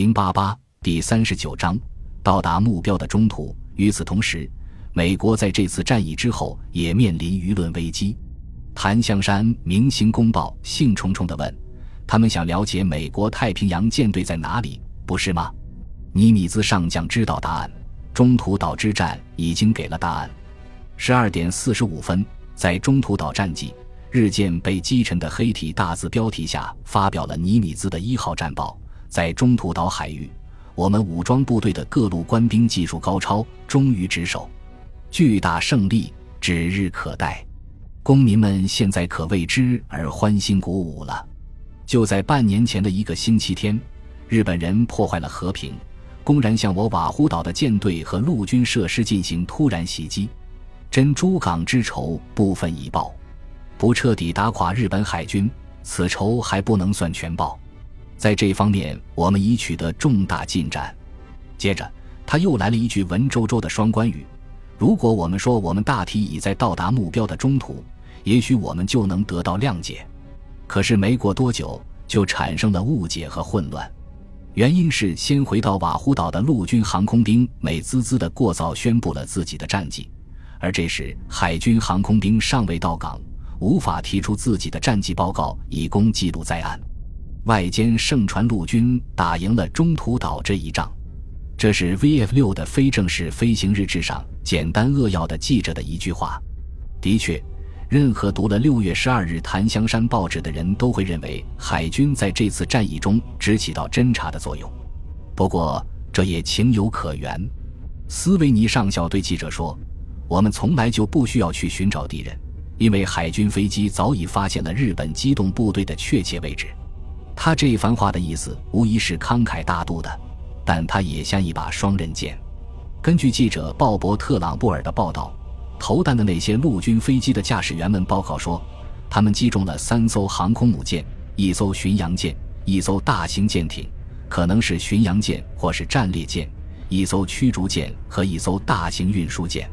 零八八第三十九章，到达目标的中途。与此同时，美国在这次战役之后也面临舆论危机。檀香山《明星公报》兴冲冲地问：“他们想了解美国太平洋舰队在哪里，不是吗？”尼米兹上将知道答案。中途岛之战已经给了答案。十二点四十五分，在中途岛战绩日渐被击沉的黑体大字标题下，发表了尼米兹的一号战报。在中途岛海域，我们武装部队的各路官兵技术高超，忠于职守，巨大胜利指日可待。公民们现在可为之而欢欣鼓舞了。就在半年前的一个星期天，日本人破坏了和平，公然向我瓦胡岛的舰队和陆军设施进行突然袭击。珍珠港之仇部分已报，不彻底打垮日本海军，此仇还不能算全报。在这方面，我们已取得重大进展。接着，他又来了一句文绉绉的双关语：“如果我们说我们大体已在到达目标的中途，也许我们就能得到谅解。”可是没过多久，就产生了误解和混乱。原因是先回到瓦胡岛的陆军航空兵美滋滋的过早宣布了自己的战绩，而这时海军航空兵尚未到港，无法提出自己的战绩报告以供记录在案。外间盛传陆军打赢了中途岛这一仗，这是 VF 六的非正式飞行日志上简单扼要的记着的一句话。的确，任何读了六月十二日檀香山报纸的人都会认为海军在这次战役中只起到侦察的作用。不过，这也情有可原。斯维尼上校对记者说：“我们从来就不需要去寻找敌人，因为海军飞机早已发现了日本机动部队的确切位置。”他这一番话的意思无疑是慷慨大度的，但他也像一把双刃剑。根据记者鲍勃·特朗布尔的报道，投弹的那些陆军飞机的驾驶员们报告说，他们击中了三艘航空母舰、一艘巡洋舰、一艘大型舰艇，可能是巡洋舰或是战列舰、一艘驱逐舰和一艘大型运输舰。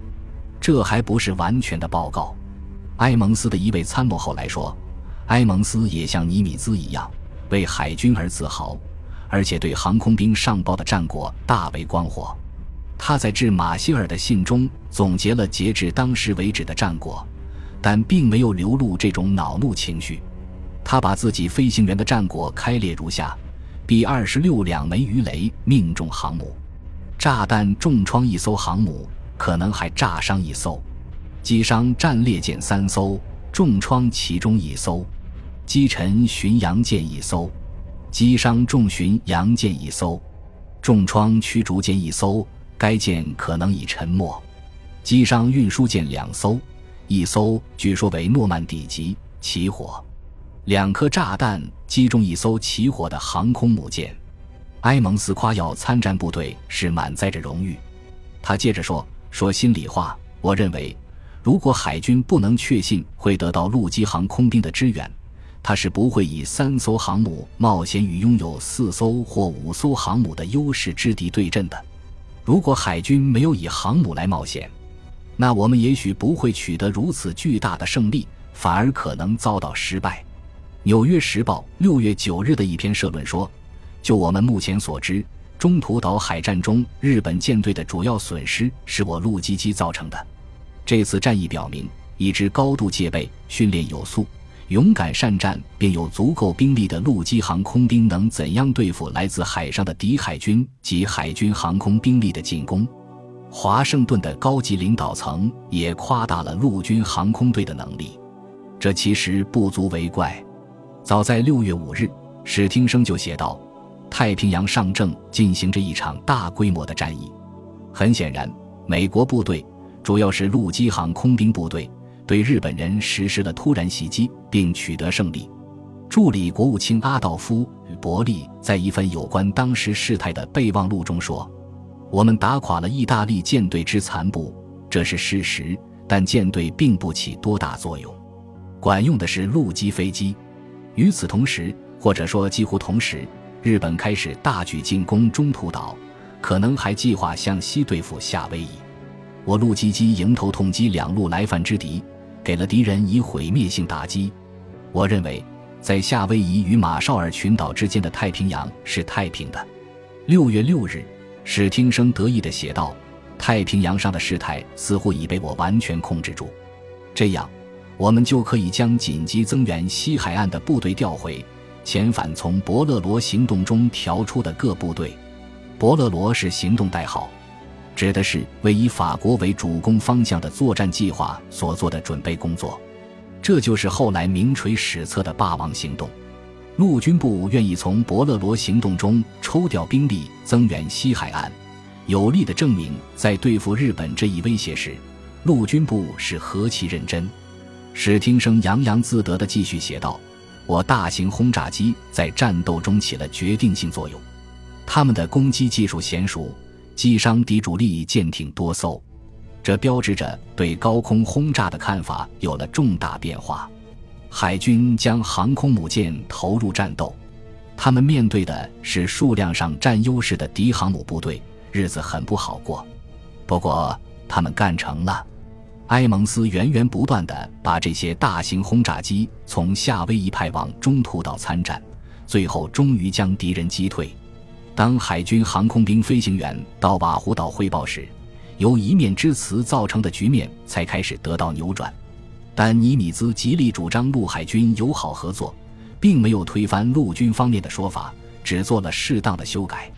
这还不是完全的报告。埃蒙斯的一位参谋后来说，埃蒙斯也像尼米兹一样。为海军而自豪，而且对航空兵上报的战果大为光火。他在致马歇尔的信中总结了截至当时为止的战果，但并没有流露这种恼怒情绪。他把自己飞行员的战果开列如下：B 二十六两枚鱼雷命中航母，炸弹重创一艘航母，可能还炸伤一艘，击伤战列舰三艘，重创其中一艘。击沉巡洋舰一艘，击伤重巡洋舰一艘，重创驱逐舰一艘，该舰可能已沉没。击伤运输舰两艘，一艘据说为诺曼底级起火。两颗炸弹击中一艘起火的航空母舰。埃蒙斯夸耀参战部队是满载着荣誉。他接着说：“说心里话，我认为，如果海军不能确信会得到陆基航空兵的支援。”他是不会以三艘航母冒险与拥有四艘或五艘航母的优势之敌对阵的。如果海军没有以航母来冒险，那我们也许不会取得如此巨大的胜利，反而可能遭到失败。《纽约时报》六月九日的一篇社论说：“就我们目前所知，中途岛海战中日本舰队的主要损失是我陆基机造成的。这次战役表明，一支高度戒备、训练有素。”勇敢善战并有足够兵力的陆基航空兵能怎样对付来自海上的敌海军及海军航空兵力的进攻？华盛顿的高级领导层也夸大了陆军航空队的能力，这其实不足为怪。早在六月五日，史汀生就写道：“太平洋上正进行着一场大规模的战役。很显然，美国部队主要是陆基航空兵部队。”对日本人实施了突然袭击，并取得胜利。助理国务卿阿道夫·伯利在一份有关当时事态的备忘录中说：“我们打垮了意大利舰队之残部，这是事实，但舰队并不起多大作用。管用的是陆基飞机。与此同时，或者说几乎同时，日本开始大举进攻中途岛，可能还计划向西对付夏威夷。我陆基机迎头痛击两路来犯之敌。”给了敌人以毁灭性打击。我认为，在夏威夷与马绍尔群岛之间的太平洋是太平的。六月六日，史汀生得意地写道：“太平洋上的事态似乎已被我完全控制住，这样，我们就可以将紧急增援西海岸的部队调回，遣返从伯勒罗行动中调出的各部队。伯勒罗是行动代号，指的是为以法国为主攻方向的作战计划所做的准备工作。这就是后来名垂史册的霸王行动。”陆军部愿意从伯勒罗行动中抽调兵力增援西海岸，有力的证明在对付日本这一威胁时，陆军部是何其认真。史汀生洋洋自得地继续写道：“我大型轰炸机在战斗中起了决定性作用，他们的攻击技术娴熟，击伤敌主力舰艇多艘，这标志着对高空轰炸的看法有了重大变化。”海军将航空母舰投入战斗，他们面对的是数量上占优势的敌航母部队，日子很不好过。不过，他们干成了。埃蒙斯源源不断地把这些大型轰炸机从夏威夷派往中途岛参战，最后终于将敌人击退。当海军航空兵飞行员到瓦胡岛汇报时，由一面之词造成的局面才开始得到扭转。但尼米兹极力主张陆海军友好合作，并没有推翻陆军方面的说法，只做了适当的修改。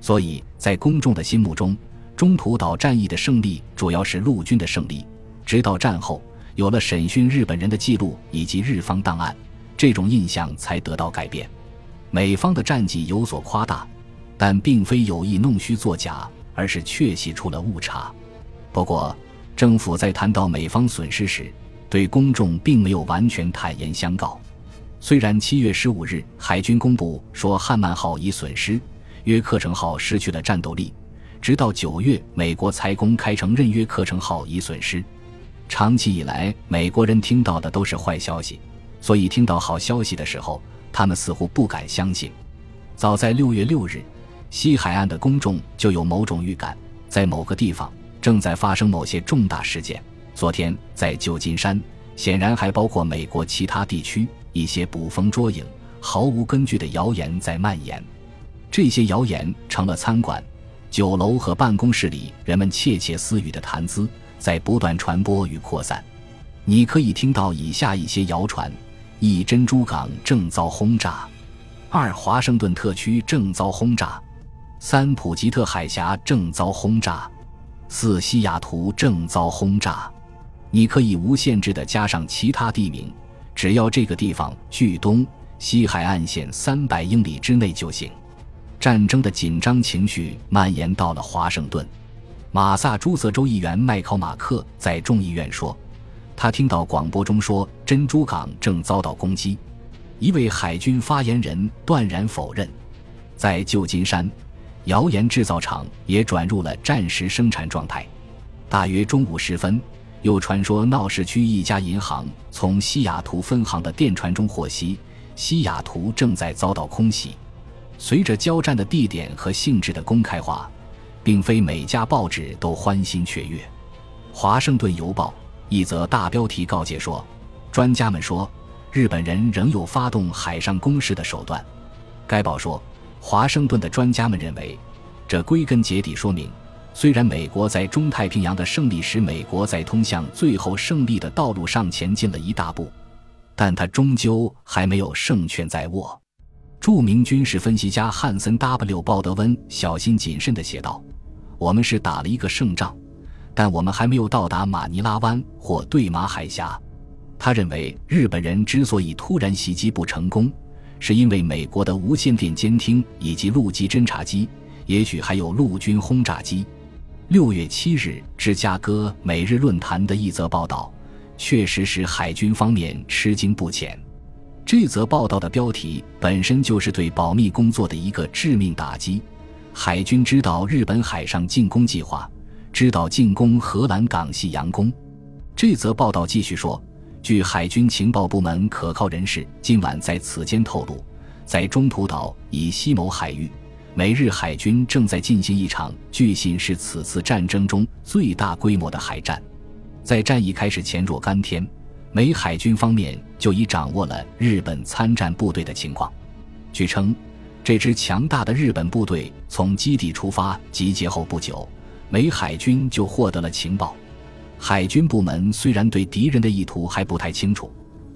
所以在公众的心目中，中途岛战役的胜利主要是陆军的胜利。直到战后有了审讯日本人的记录以及日方档案，这种印象才得到改变。美方的战绩有所夸大，但并非有意弄虚作假，而是确系出了误差。不过，政府在谈到美方损失时，对公众并没有完全坦言相告。虽然七月十五日海军公布说汉曼号已损失，约克城号失去了战斗力，直到九月美国才公开承认约克城号已损失。长期以来，美国人听到的都是坏消息，所以听到好消息的时候，他们似乎不敢相信。早在六月六日，西海岸的公众就有某种预感，在某个地方正在发生某些重大事件。昨天在旧金山，显然还包括美国其他地区，一些捕风捉影、毫无根据的谣言在蔓延。这些谣言成了餐馆、酒楼和办公室里人们窃窃私语的谈资，在不断传播与扩散。你可以听到以下一些谣传：一、珍珠港正遭轰炸；二、华盛顿特区正遭轰炸；三、普吉特海峡正遭轰炸；四、西雅图正遭轰炸。你可以无限制地加上其他地名，只要这个地方距东西海岸线三百英里之内就行。战争的紧张情绪蔓延到了华盛顿。马萨诸塞州议员麦考马克在众议院说，他听到广播中说珍珠港正遭到攻击。一位海军发言人断然否认。在旧金山，谣言制造厂也转入了战时生产状态。大约中午时分。又传说闹市区一家银行从西雅图分行的电传中获悉，西雅图正在遭到空袭。随着交战的地点和性质的公开化，并非每家报纸都欢欣雀跃。《华盛顿邮报》一则大标题告诫说：“专家们说，日本人仍有发动海上攻势的手段。”该报说，华盛顿的专家们认为，这归根结底说明。虽然美国在中太平洋的胜利使美国在通向最后胜利的道路上前进了一大步，但他终究还没有胜券在握。著名军事分析家汉森 ·W· 鲍德温小心谨慎地写道：“我们是打了一个胜仗，但我们还没有到达马尼拉湾或对马海峡。”他认为，日本人之所以突然袭击不成功，是因为美国的无线电监听以及陆基侦察机，也许还有陆军轰炸机。六月七日，芝加哥每日论坛的一则报道，确实使海军方面吃惊不浅。这则报道的标题本身就是对保密工作的一个致命打击。海军知道日本海上进攻计划，知道进攻荷兰港系洋攻。这则报道继续说，据海军情报部门可靠人士今晚在此间透露，在中途岛以西某海域。美日海军正在进行一场据信是此次战争中最大规模的海战。在战役开始前若干天，美海军方面就已掌握了日本参战部队的情况。据称，这支强大的日本部队从基地出发集结后不久，美海军就获得了情报。海军部门虽然对敌人的意图还不太清楚，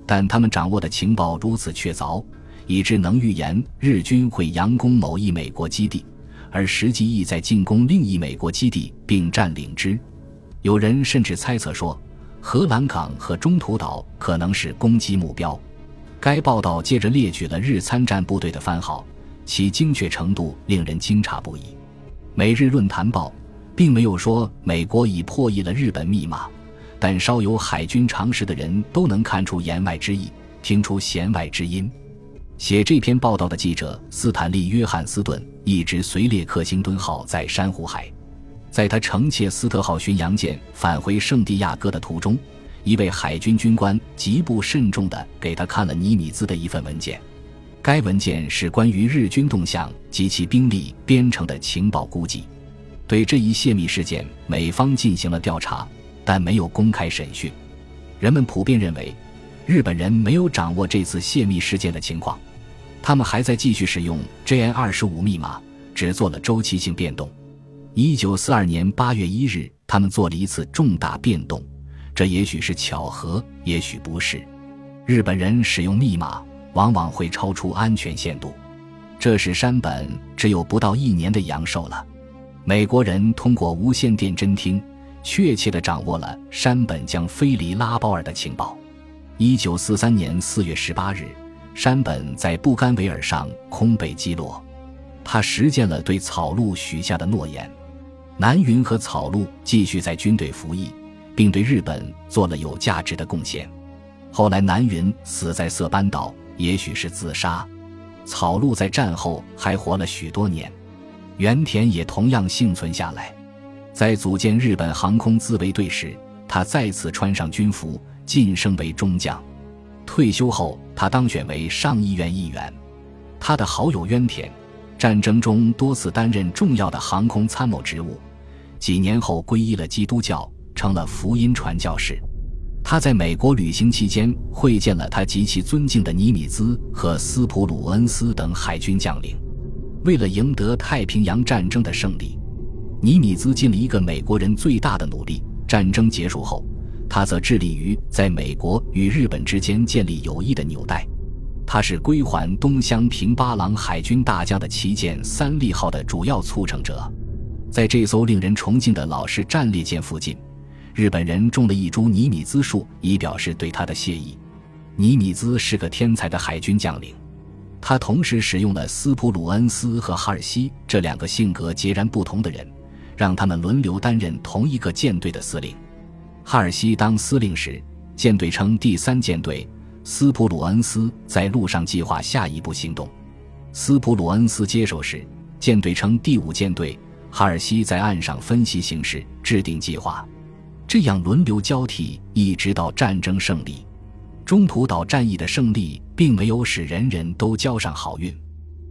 但他们掌握的情报如此确凿，以致能预言日军会佯攻某一美国基地，而实际意在进攻另一美国基地并占领之。有人甚至猜测说，荷兰港和中途岛可能是攻击目标。该报道接着列举了日参战部队的番号。其精确程度令人惊诧不已。《每日论坛报》并没有说美国已破译了日本密码，但稍有海军常识的人都能看出言外之意，听出弦外之音。写这篇报道的记者斯坦利·约翰斯顿一直随列克星敦号在珊瑚海，在他乘切斯特号巡洋舰返回圣地亚哥的途中，一位海军军官极不慎重地给他看了尼米兹的一份文件。该文件是关于日军动向及其兵力编成的情报估计。对这一泄密事件，美方进行了调查，但没有公开审讯。人们普遍认为，日本人没有掌握这次泄密事件的情况，他们还在继续使用 JN 二十五密码，只做了周期性变动。一九四二年八月一日，他们做了一次重大变动，这也许是巧合，也许不是。日本人使用密码。往往会超出安全限度，这使山本只有不到一年的阳寿了。美国人通过无线电侦听，确切地掌握了山本将飞离拉包尔的情报。一九四三年四月十八日，山本在布干维尔上空被击落，他实践了对草鹿许下的诺言。南云和草鹿继续在军队服役，并对日本做了有价值的贡献。后来，南云死在色班岛。也许是自杀，草鹿在战后还活了许多年，原田也同样幸存下来。在组建日本航空自卫队时，他再次穿上军服，晋升为中将。退休后，他当选为上议院议员。他的好友渊田，战争中多次担任重要的航空参谋职务，几年后皈依了基督教，成了福音传教士。他在美国旅行期间会见了他极其尊敬的尼米兹和斯普鲁恩斯等海军将领。为了赢得太平洋战争的胜利，尼米兹尽了一个美国人最大的努力。战争结束后，他则致力于在美国与日本之间建立友谊的纽带。他是归还东乡平八郎海军大将的旗舰“三利号”的主要促成者。在这艘令人崇敬的老式战列舰附近。日本人种了一株尼米兹树，以表示对他的谢意。尼米兹是个天才的海军将领，他同时使用了斯普鲁恩斯和哈尔西这两个性格截然不同的人，让他们轮流担任同一个舰队的司令。哈尔西当司令时，舰队称第三舰队；斯普鲁恩斯在路上计划下一步行动。斯普鲁恩斯接手时，舰队称第五舰队；哈尔西在岸上分析形势，制定计划。这样轮流交替，一直到战争胜利。中途岛战役的胜利并没有使人人都交上好运。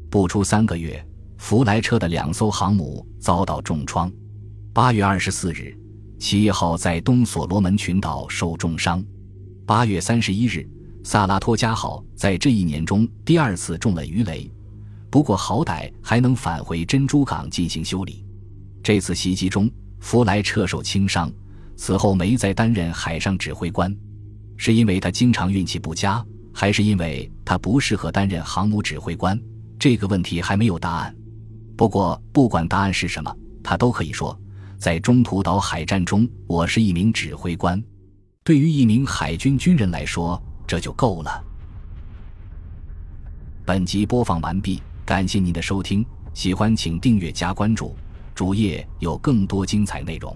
不出三个月，弗莱彻的两艘航母遭到重创。八月二十四日，企业号在东所罗门群岛受重伤。八月三十一日，萨拉托加号在这一年中第二次中了鱼雷，不过好歹还能返回珍珠港进行修理。这次袭击中，弗莱彻受轻伤。此后没再担任海上指挥官，是因为他经常运气不佳，还是因为他不适合担任航母指挥官？这个问题还没有答案。不过，不管答案是什么，他都可以说，在中途岛海战中，我是一名指挥官。对于一名海军军人来说，这就够了。本集播放完毕，感谢您的收听，喜欢请订阅加关注，主页有更多精彩内容。